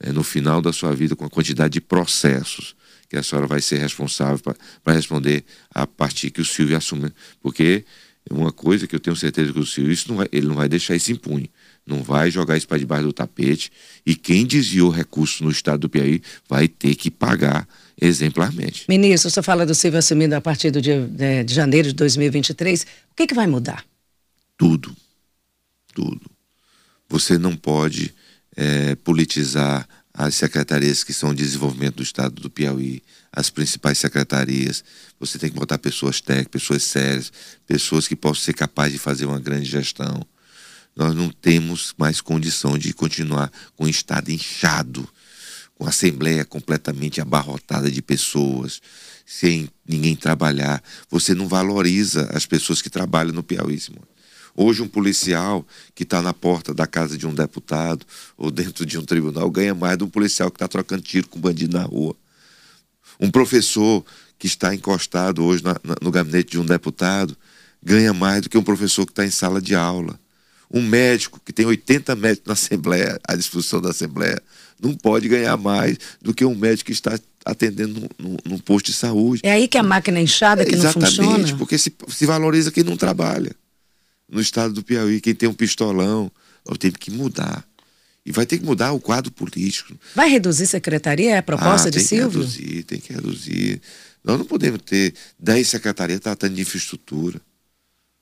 é, no final da sua vida com a quantidade de processos que a senhora vai ser responsável para responder a partir que o Silvio assume. Porque uma coisa que eu tenho certeza que o Silvio, isso não vai, ele não vai deixar isso impune. Não vai jogar isso para debaixo do tapete. E quem desviou recursos no estado do Piauí vai ter que pagar exemplarmente. Ministro, você fala do Silvio assumindo a partir do dia de, de janeiro de 2023. O que, que vai mudar? Tudo. Tudo. Você não pode é, politizar as secretarias que são de desenvolvimento do estado do Piauí, as principais secretarias. Você tem que botar pessoas técnicas, pessoas sérias, pessoas que possam ser capazes de fazer uma grande gestão. Nós não temos mais condição de continuar com o estado inchado, com a assembleia completamente abarrotada de pessoas, sem ninguém trabalhar. Você não valoriza as pessoas que trabalham no Piauí, Simone. Hoje, um policial que está na porta da casa de um deputado ou dentro de um tribunal ganha mais do que um policial que está trocando tiro com um bandido na rua. Um professor que está encostado hoje na, na, no gabinete de um deputado ganha mais do que um professor que está em sala de aula. Um médico que tem 80 médicos na Assembleia, à disposição da Assembleia, não pode ganhar mais do que um médico que está atendendo num, num posto de saúde. É aí que a máquina é inchada, que é, não funciona? Exatamente, porque se, se valoriza quem não trabalha no estado do Piauí, quem tem um pistolão, tem que mudar. E vai ter que mudar o quadro político. Vai reduzir secretaria? É a proposta ah, de Silvio? Tem que reduzir, tem que reduzir. Nós não podemos ter 10 secretarias tratando de infraestrutura.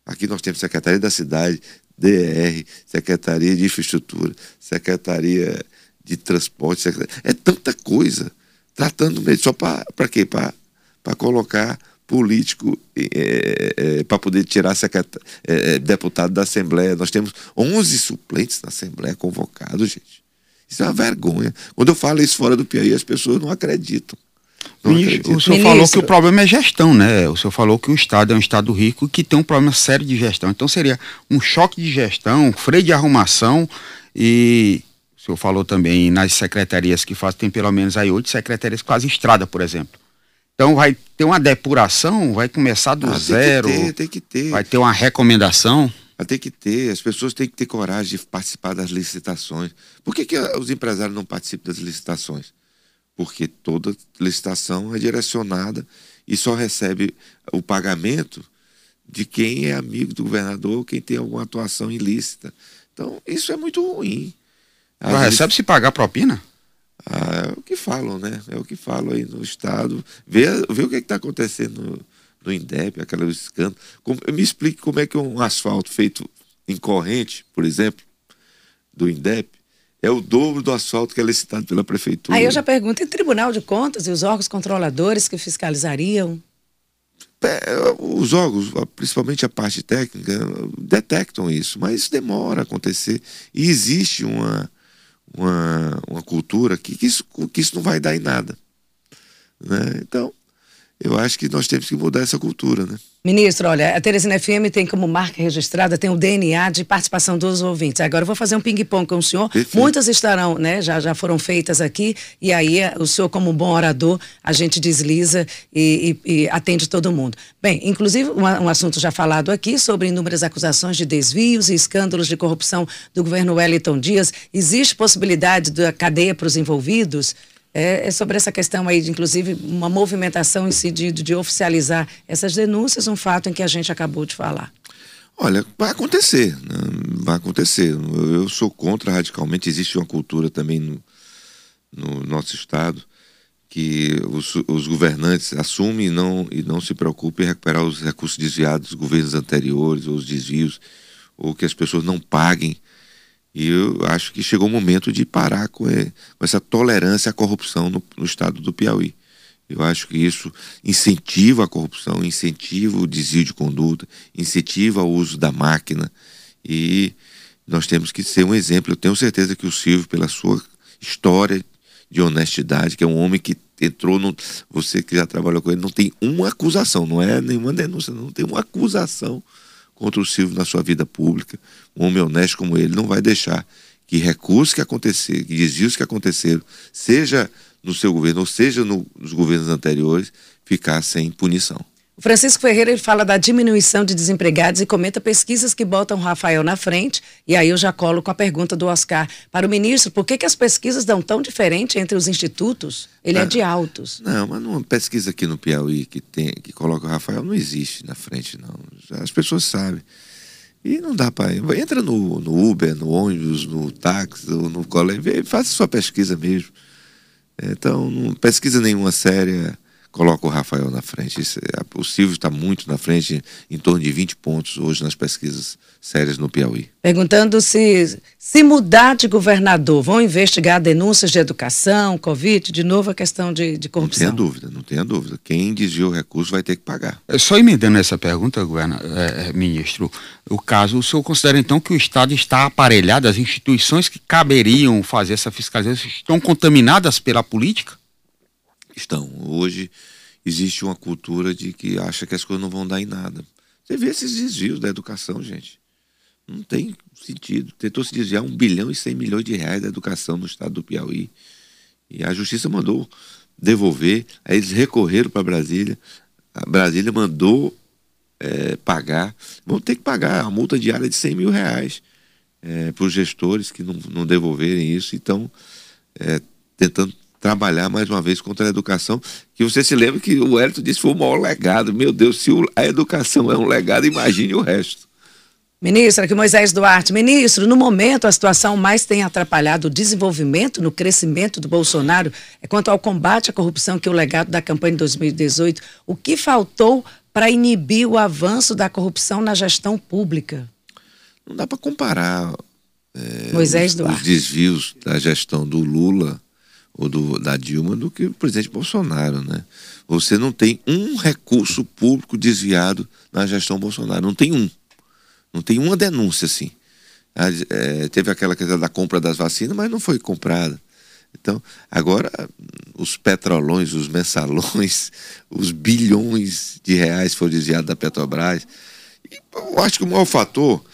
Aqui nós temos Secretaria da Cidade, DR, Secretaria de Infraestrutura, Secretaria de Transporte, secretaria... é tanta coisa. Tratando mesmo, só para quê? Para colocar político é, é, para poder tirar é, é, deputado da Assembleia. Nós temos 11 suplentes na Assembleia convocados, gente. Isso é uma vergonha. Quando eu falo isso fora do Piauí, as pessoas não acreditam. Não acreditam. O senhor Ministro. falou que o problema é gestão, né? O senhor falou que o Estado é um Estado rico que tem um problema sério de gestão. Então seria um choque de gestão, um freio de arrumação e o senhor falou também nas secretarias que fazem, tem pelo menos aí oito secretarias quase estrada, por exemplo. Então vai ter uma depuração, vai começar do ah, zero. Tem que ter, tem que ter. Vai ter uma recomendação. Vai ter que ter, as pessoas têm que ter coragem de participar das licitações. Por que, que os empresários não participam das licitações? Porque toda licitação é direcionada e só recebe o pagamento de quem é amigo do governador, quem tem alguma atuação ilícita. Então, isso é muito ruim. Mas recebe se pagar propina? Ah, é o que falam, né? É o que falam aí no Estado. Vê, vê o que é está acontecendo no, no INDEP, aquela escândalo. Como, me explique como é que um asfalto feito em corrente, por exemplo, do INDEP, é o dobro do asfalto que é licitado pela prefeitura. Aí eu já pergunto, e Tribunal de Contas e os órgãos controladores que fiscalizariam? É, os órgãos, principalmente a parte técnica, detectam isso, mas isso demora a acontecer. E existe uma, uma, uma cultura que, que, isso, que isso não vai dar em nada. Né? Então, eu acho que nós temos que mudar essa cultura, né? Ministro, olha, a Teresina FM tem como marca registrada, tem o DNA de participação dos ouvintes. Agora eu vou fazer um ping-pong com o senhor. Perfeito. Muitas estarão, né, já, já foram feitas aqui, e aí o senhor, como um bom orador, a gente desliza e, e, e atende todo mundo. Bem, inclusive, um, um, assunto já falado aqui sobre inúmeras acusações de desvios e escândalos de corrupção do governo Wellington Dias. Existe possibilidade da cadeia para os envolvidos? É, é, sobre essa questão aí, de, inclusive, uma movimentação em si de, oficializar essas denúncias, um fato em que a gente acabou de falar. Olha, vai acontecer, né? vai acontecer. Eu sou contra radicalmente. Existe uma cultura também no, no nosso estado que os, os, governantes assumem e não, e não se preocupem em recuperar os recursos desviados dos governos anteriores, ou os desvios, ou que as pessoas não paguem. E eu acho que chegou o momento de parar com, com essa tolerância à corrupção no, no estado do Piauí. Eu acho que isso incentiva a corrupção, incentiva o desvio de conduta, incentiva o uso da máquina e nós temos que ser um exemplo. Eu tenho certeza que o Silvio, pela sua história de honestidade, que é um homem que entrou no. Você que já trabalhou com ele, não tem uma acusação, não é nenhuma denúncia, não tem uma acusação contra o Silvio na sua vida pública. Um homem honesto como ele não vai deixar que recursos que aconteceram, que desvios que aconteceram, seja no seu governo, ou seja, no, nos governos anteriores, ficar sem punição. O Francisco Ferreira ele fala da diminuição de desempregados e comenta pesquisas que botam o Rafael na frente. E aí eu já colo com a pergunta do Oscar para o ministro: por que, que as pesquisas dão tão diferente entre os institutos? Ele é, é de altos. Não, mas uma pesquisa aqui no Piauí que, tem, que coloca o Rafael não existe na frente, não. As pessoas sabem. E não dá para. Entra no, no Uber, no ônibus, no táxi, no colégio, faça sua pesquisa mesmo. Então, não pesquisa nenhuma séria coloca o Rafael na frente. Isso, é, o Silvio está muito na frente, em torno de 20 pontos hoje nas pesquisas sérias no Piauí. Perguntando se, se mudar de governador, vão investigar denúncias de educação, Covid, de novo a questão de, de corrupção? Não tenha dúvida, não tenha dúvida. Quem desviou o recurso vai ter que pagar. É, só emendando essa pergunta, é, é, ministro, o caso, o senhor considera então que o Estado está aparelhado, as instituições que caberiam fazer essa fiscalização estão contaminadas pela política? Estão. Hoje existe uma cultura de que acha que as coisas não vão dar em nada. Você vê esses desvios da educação, gente. Não tem sentido. Tentou se desviar um bilhão e cem milhões de reais da educação no estado do Piauí. E a justiça mandou devolver. Aí eles recorreram para Brasília. A Brasília mandou é, pagar. Vão ter que pagar a multa diária de 100 mil reais é, para os gestores que não, não devolverem isso. Então, é, tentando trabalhar mais uma vez contra a educação, que você se lembra que o Hélito disse que foi o maior legado. Meu Deus, se a educação é um legado, imagine o resto. Ministro, aqui Moisés Duarte. Ministro, no momento a situação mais tem atrapalhado o desenvolvimento, no crescimento do Bolsonaro, é quanto ao combate à corrupção, que é o legado da campanha de 2018. O que faltou para inibir o avanço da corrupção na gestão pública? Não dá para comparar é, Moisés os, Duarte. os desvios da gestão do Lula ou do, da Dilma do que o presidente Bolsonaro, né? Você não tem um recurso público desviado na gestão Bolsonaro, não tem um. Não tem uma denúncia assim. É, teve aquela questão da compra das vacinas, mas não foi comprada. Então, agora, os petrolões, os mensalões, os bilhões de reais foram desviados da Petrobras. E eu acho que o maior fator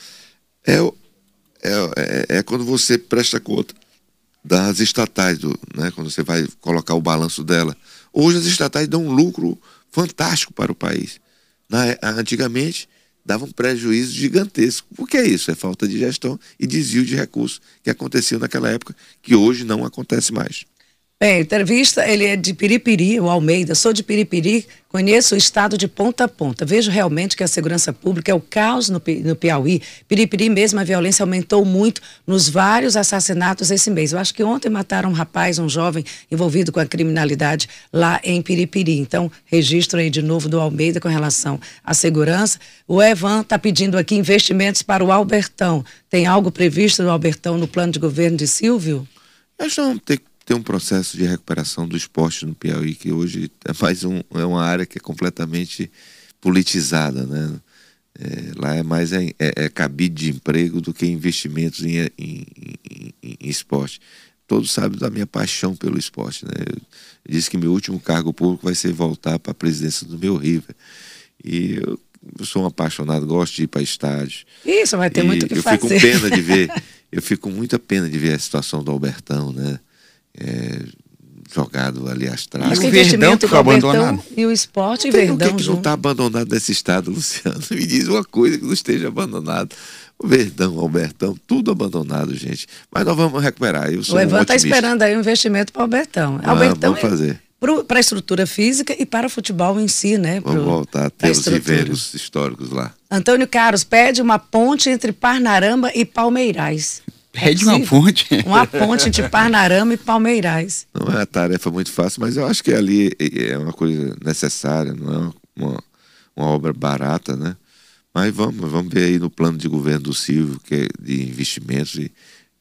é, é, é, é quando você presta conta das estatais, do, né, quando você vai colocar o balanço dela. Hoje as estatais dão um lucro fantástico para o país. Na, antigamente davam um prejuízo gigantesco. O que é isso? É falta de gestão e desvio de recursos que aconteciam naquela época, que hoje não acontece mais. Bem, entrevista, ele é de Piripiri, o Almeida. Sou de Piripiri, conheço o estado de ponta a ponta. Vejo realmente que a segurança pública é o caos no, no Piauí. Piripiri mesmo, a violência aumentou muito nos vários assassinatos esse mês. Eu acho que ontem mataram um rapaz, um jovem envolvido com a criminalidade lá em Piripiri. Então, registro aí de novo do Almeida com relação à segurança. O Evan está pedindo aqui investimentos para o Albertão. Tem algo previsto no Albertão no plano de governo de Silvio? Nós vamos ter que tem um processo de recuperação do esporte no Piauí, que hoje é mais um, é uma área que é completamente politizada, né? É, lá é mais é, é, é, cabide de emprego do que investimentos em, em, em, em, esporte. Todos sabem da minha paixão pelo esporte. Né? Eu disse que meu último cargo público vai ser voltar para a presidência do meu River. E eu, eu sou um apaixonado, gosto de ir para estádios. Isso, vai ter muito que eu fazer. Eu fico com pena de ver, eu fico com muita pena de ver a situação do Albertão, né? É, jogado ali atrás. E o Verdão que foi abandonado. E o esporte e Verdão. O que, que não está abandonado nesse estado, Luciano? Me diz uma coisa que não esteja abandonado. O Verdão, o Albertão, tudo abandonado, gente. Mas nós vamos recuperar. Eu sou o Evan está esperando aí um investimento para o Albertão. Ah, Albertão vamos fazer. É para a estrutura física e para o futebol em si, né? Vamos voltar a ter os viveiros históricos lá. Antônio Carlos pede uma ponte entre Parnarama e Palmeirais. Pede uma ponte? Uma ponte entre Parnarama e Palmeirais. Não é uma tarefa muito fácil, mas eu acho que ali é uma coisa necessária, não é uma, uma obra barata, né? Mas vamos, vamos ver aí no plano de governo do Silvio, que é de investimentos. E,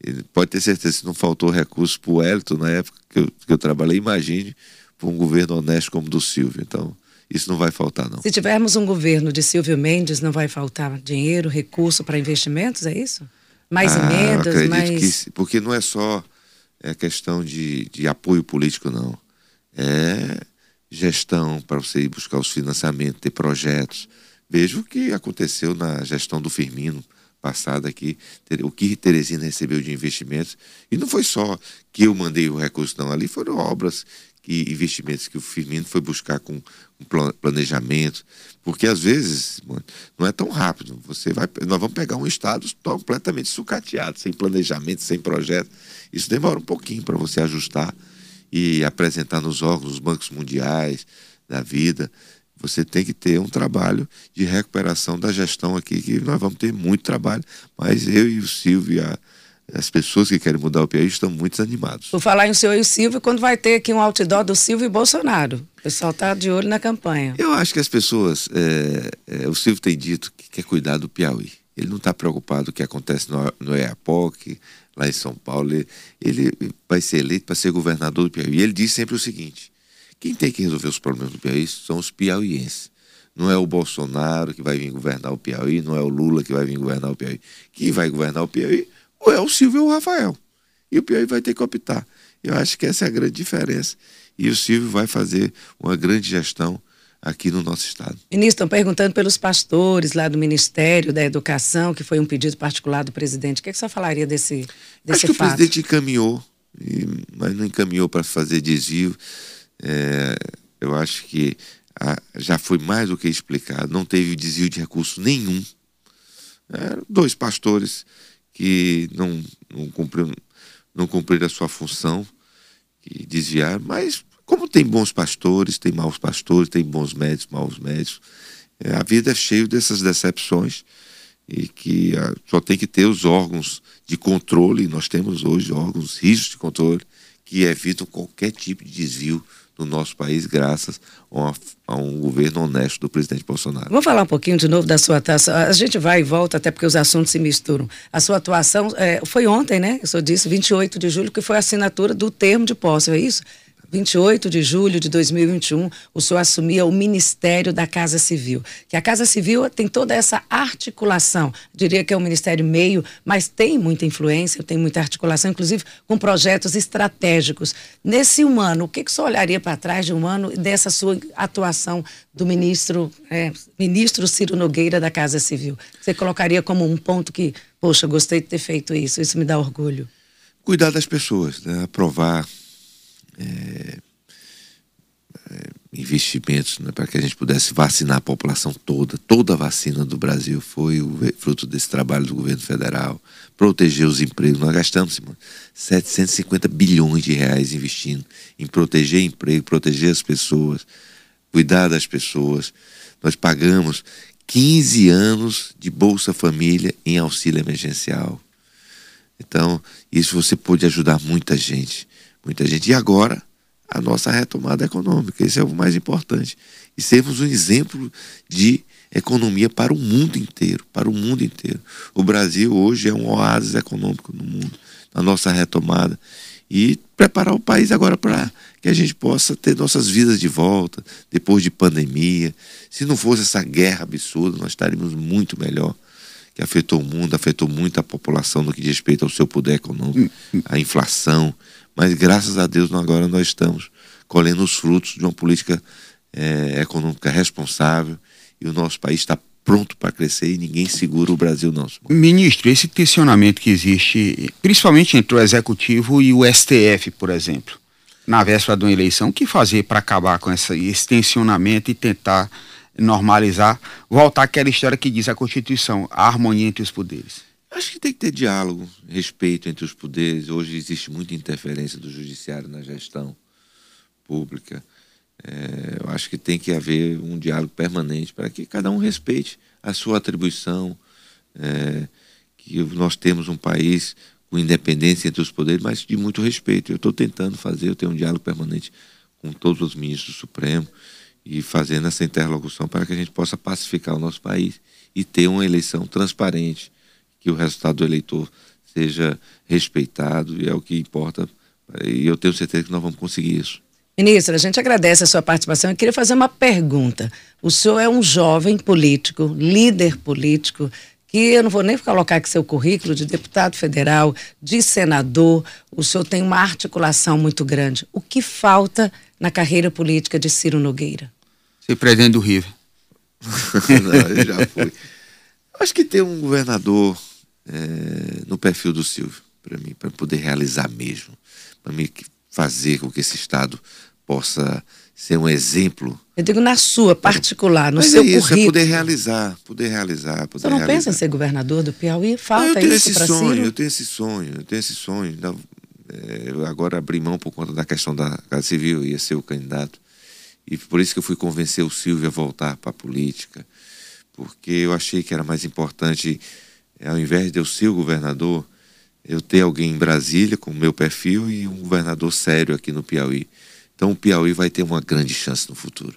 e pode ter certeza que não faltou recurso para o Elton na época que eu, que eu trabalhei, imagine, para um governo honesto como o do Silvio. Então, isso não vai faltar, não. Se tivermos um governo de Silvio Mendes, não vai faltar dinheiro, recurso para investimentos, é isso? Mais ah, emendas, mais. Que, porque não é só é questão de, de apoio político, não. É gestão para você ir buscar os financiamentos, ter projetos. Veja o que aconteceu na gestão do Firmino passada aqui, o que Teresina recebeu de investimentos. E não foi só que eu mandei o recurso, não. Ali foram obras que investimentos que o Firmino foi buscar com, com planejamento, porque às vezes mano, não é tão rápido. Você vai, nós vamos pegar um estado completamente sucateado, sem planejamento, sem projeto. Isso demora um pouquinho para você ajustar e apresentar nos órgãos, nos bancos mundiais da vida você tem que ter um trabalho de recuperação da gestão aqui, que nós vamos ter muito trabalho, mas eu e o Silvio e a, as pessoas que querem mudar o Piauí estão muito animados. Por falar em o senhor e o Silvio, quando vai ter aqui um outdoor do Silvio e Bolsonaro? O pessoal está de olho na campanha. Eu acho que as pessoas. É, é, o Silvio tem dito que quer cuidar do Piauí. Ele não está preocupado com o que acontece no, no EAPOC, lá em São Paulo. Ele, ele vai ser eleito para ser governador do Piauí. E ele diz sempre o seguinte: quem tem que resolver os problemas do Piauí são os piauienses. Não é o Bolsonaro que vai vir governar o Piauí, não é o Lula que vai vir governar o Piauí. Quem vai governar o Piauí ou é o Silvio ou o Rafael. E o Piauí vai ter que optar. Eu acho que essa é a grande diferença. E o Silvio vai fazer uma grande gestão aqui no nosso estado. Ministro, estão perguntando pelos pastores lá do Ministério da Educação, que foi um pedido particular do presidente. O que, é que você falaria desse, desse Acho que fato? o presidente encaminhou, mas não encaminhou para fazer desvio. É, eu acho que a, já foi mais do que explicado, não teve desvio de recurso nenhum. Eram dois pastores que não, não, cumpriram, não cumpriram a sua função, que desviaram, mas como tem bons pastores, tem maus pastores, tem bons médicos, maus médicos, é, a vida é cheia dessas decepções e que a, só tem que ter os órgãos de controle, nós temos hoje órgãos rígidos de controle que evitam qualquer tipo de desvio no nosso país, graças a, a, um governo honesto do presidente Bolsonaro. Vamos falar um pouquinho de novo da sua atuação. A gente vai e volta, até porque os assuntos se misturam. A sua atuação é, foi ontem, né? Eu só disse 28 de julho, que foi a assinatura do termo de posse, é isso? 28 de julho de 2021, o senhor assumia o Ministério da Casa Civil. Que a Casa Civil tem toda essa articulação, diria que é um ministério meio, mas tem muita influência, tem muita articulação, inclusive com projetos estratégicos. Nesse um ano, o que, que o senhor olharia para trás de um ano dessa sua atuação do ministro, é, ministro Ciro Nogueira da Casa Civil? Você colocaria como um ponto que, poxa, gostei de ter feito isso, isso me dá orgulho? Cuidar das pessoas, né? aprovar é, é, investimentos né, para que a gente pudesse vacinar a população toda. Toda a vacina do Brasil foi o fruto desse trabalho do governo federal. Proteger os empregos. Nós gastamos irmão, 750 bilhões de reais investindo em proteger emprego, proteger as pessoas, cuidar das pessoas. Nós pagamos 15 anos de Bolsa Família em auxílio emergencial. Então, isso você pode ajudar muita gente muita gente. E agora, a nossa retomada econômica, esse é o mais importante. E sermos um exemplo de economia para o mundo inteiro, para o mundo inteiro. O Brasil hoje é um oásis econômico no mundo, na nossa retomada. E preparar o país agora para que a gente possa ter nossas vidas de volta, depois de pandemia. Se não fosse essa guerra absurda, nós estaríamos muito melhor que afetou o mundo, afetou muito a população no que diz respeito ao seu poder econômico, a inflação, mas graças a Deus agora nós estamos colhendo os frutos de uma política é, econômica responsável e o nosso país está pronto para crescer e ninguém segura o Brasil não. Ministro, esse tensionamento que existe, principalmente entre o executivo e o STF, por exemplo, na véspera de uma eleição, o que fazer para acabar com essa, esse tensionamento e tentar normalizar, voltar àquela história que diz a Constituição, a harmonia entre os poderes? Acho que tem que ter diálogo, respeito entre os poderes. Hoje existe muita interferência do judiciário na gestão pública. É, eu acho que tem que haver um diálogo permanente para que cada um respeite a sua atribuição, é, que nós temos um país com independência entre os poderes, mas de muito respeito. Eu estou tentando fazer, eu tenho um diálogo permanente com todos os ministros do Supremo e fazendo essa interlocução para que a gente possa pacificar o nosso país e ter uma eleição transparente, que o resultado do eleitor seja respeitado e é o que importa. E eu tenho certeza que nós vamos conseguir isso. Ministro, a gente agradece a sua participação. Eu queria fazer uma pergunta. O senhor é um jovem político, líder político, que eu não vou nem colocar aqui seu currículo de deputado federal, de senador. O senhor tem uma articulação muito grande. O que falta na carreira política de Ciro Nogueira? Ser presidente do Rio. não, eu já fui. Acho que tem um governador é, no perfil do Silvio, para mim, para poder realizar mesmo, para mim fazer com que esse Estado possa ser um exemplo. Eu digo na sua particular, no Mas seu é isso, currículo. É poder realizar, poder realizar, poder Você não realizar. pensa em ser governador do Piauí? Falta eu tenho isso esse para sonho, Ciro? eu tenho esse sonho, eu tenho esse sonho. É, eu agora abri mão por conta da questão da Casa Civil, eu ia ser o candidato. E por isso que eu fui convencer o Silvio a voltar para a política, porque eu achei que era mais importante, ao invés de eu ser o governador, eu ter alguém em Brasília com o meu perfil e um governador sério aqui no Piauí. Então o Piauí vai ter uma grande chance no futuro.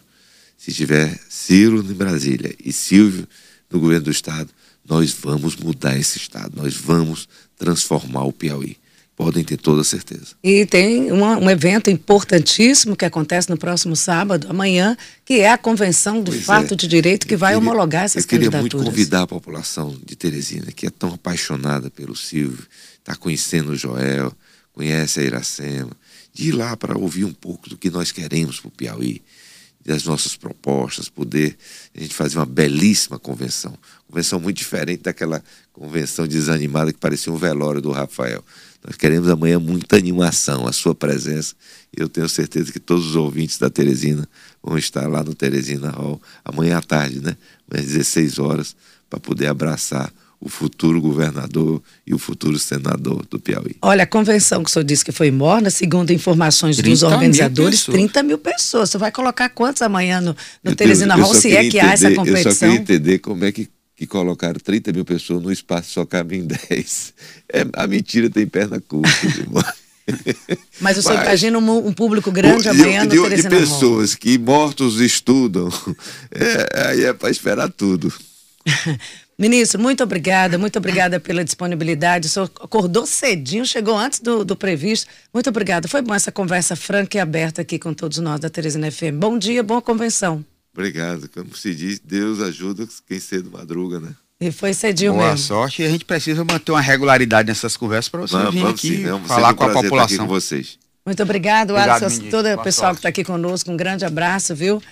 Se tiver Ciro em Brasília e Silvio no governo do estado, nós vamos mudar esse estado, nós vamos transformar o Piauí. Podem ter toda certeza. E tem uma, um evento importantíssimo que acontece no próximo sábado, amanhã, que é a Convenção do Pois Fato é. de Direito, que Eu vai queria- homologar essas Eu queria candidaturas. muito convidar a população de Teresina, que é tão apaixonada pelo Silvio, está conhecendo o Joel, conhece a Iracema, de ir lá para ouvir um pouco do que nós queremos para o Piauí, das nossas propostas, poder a gente fazer uma belíssima convenção. Convenção muito diferente daquela convenção desanimada que parecia um velório do Rafael. Nós queremos amanhã muita animação, a sua presença. E eu tenho certeza que todos os ouvintes da Teresina vão estar lá no Teresina Hall amanhã à tarde, né? Às 16 horas, para poder abraçar o futuro governador e o futuro senador do Piauí. Olha, a convenção que o senhor disse que foi morna, segundo informações 30 dos mil organizadores, pessoas. 30 mil pessoas. Você vai colocar quantos amanhã no, no Teresina Hall, se é que há essa entender- Eu só competição? queria entender como é que, que colocaram 30 mil pessoas no espaço só cabem 10. É, a mentira tem perna curta, irmão. Mas o senhor Mas- imagina um, um público grande de, amanhã de, de Hall. pessoas que mortos estudam, é, aí é para esperar tudo. Ministro, muito obrigada, muito obrigada pela disponibilidade. O senhor acordou cedinho, chegou antes do, do previsto. Muito obrigada. Foi bom essa conversa franca e aberta aqui com todos nós da Teresina FM. Bom dia, boa convenção. Obrigado. Como se diz, Deus ajuda quem cedo madruga, né? E foi cedinho Boa mesmo. sorte e a gente precisa manter uma regularidade nessas conversas para você Vamos, vir aqui sim, falar com a população. com vocês. Muito obrigado, Obrigado, Alisson, todo o Boa pessoal que sorte. está aqui conosco. Um grande abraço, viu?